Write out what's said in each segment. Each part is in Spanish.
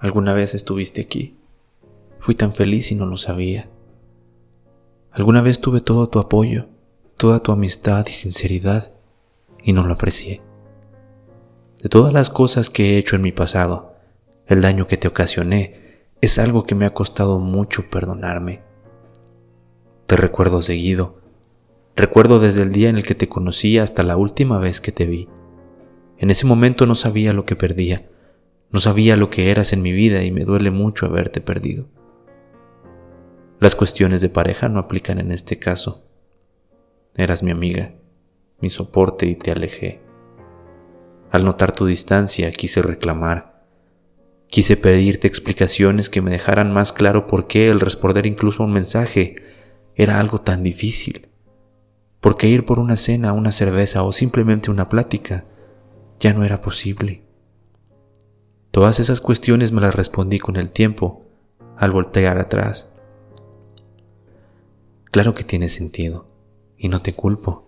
Alguna vez estuviste aquí. Fui tan feliz y no lo sabía. Alguna vez tuve todo tu apoyo, toda tu amistad y sinceridad, y no lo aprecié. De todas las cosas que he hecho en mi pasado, el daño que te ocasioné es algo que me ha costado mucho perdonarme. Te recuerdo seguido. Recuerdo desde el día en el que te conocí hasta la última vez que te vi. En ese momento no sabía lo que perdía, no sabía lo que eras en mi vida y me duele mucho haberte perdido. Las cuestiones de pareja no aplican en este caso. Eras mi amiga, mi soporte y te alejé. Al notar tu distancia quise reclamar. Quise pedirte explicaciones que me dejaran más claro por qué el responder incluso a un mensaje era algo tan difícil. ¿Por qué ir por una cena, una cerveza o simplemente una plática ya no era posible? Todas esas cuestiones me las respondí con el tiempo, al voltear atrás. Claro que tiene sentido, y no te culpo.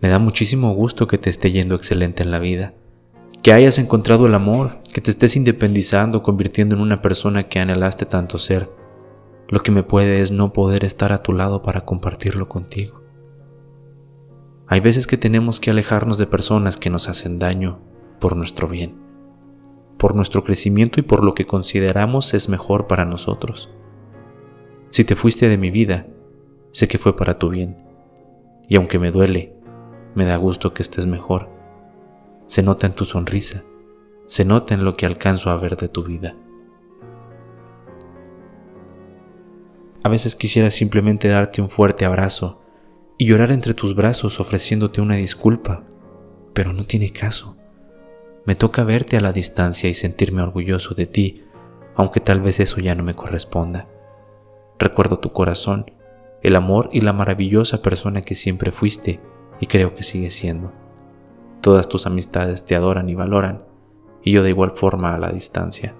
Me da muchísimo gusto que te esté yendo excelente en la vida, que hayas encontrado el amor, que te estés independizando, convirtiendo en una persona que anhelaste tanto ser. Lo que me puede es no poder estar a tu lado para compartirlo contigo. Hay veces que tenemos que alejarnos de personas que nos hacen daño por nuestro bien por nuestro crecimiento y por lo que consideramos es mejor para nosotros. Si te fuiste de mi vida, sé que fue para tu bien. Y aunque me duele, me da gusto que estés mejor. Se nota en tu sonrisa, se nota en lo que alcanzo a ver de tu vida. A veces quisiera simplemente darte un fuerte abrazo y llorar entre tus brazos ofreciéndote una disculpa, pero no tiene caso. Me toca verte a la distancia y sentirme orgulloso de ti, aunque tal vez eso ya no me corresponda. Recuerdo tu corazón, el amor y la maravillosa persona que siempre fuiste y creo que sigues siendo. Todas tus amistades te adoran y valoran, y yo de igual forma a la distancia.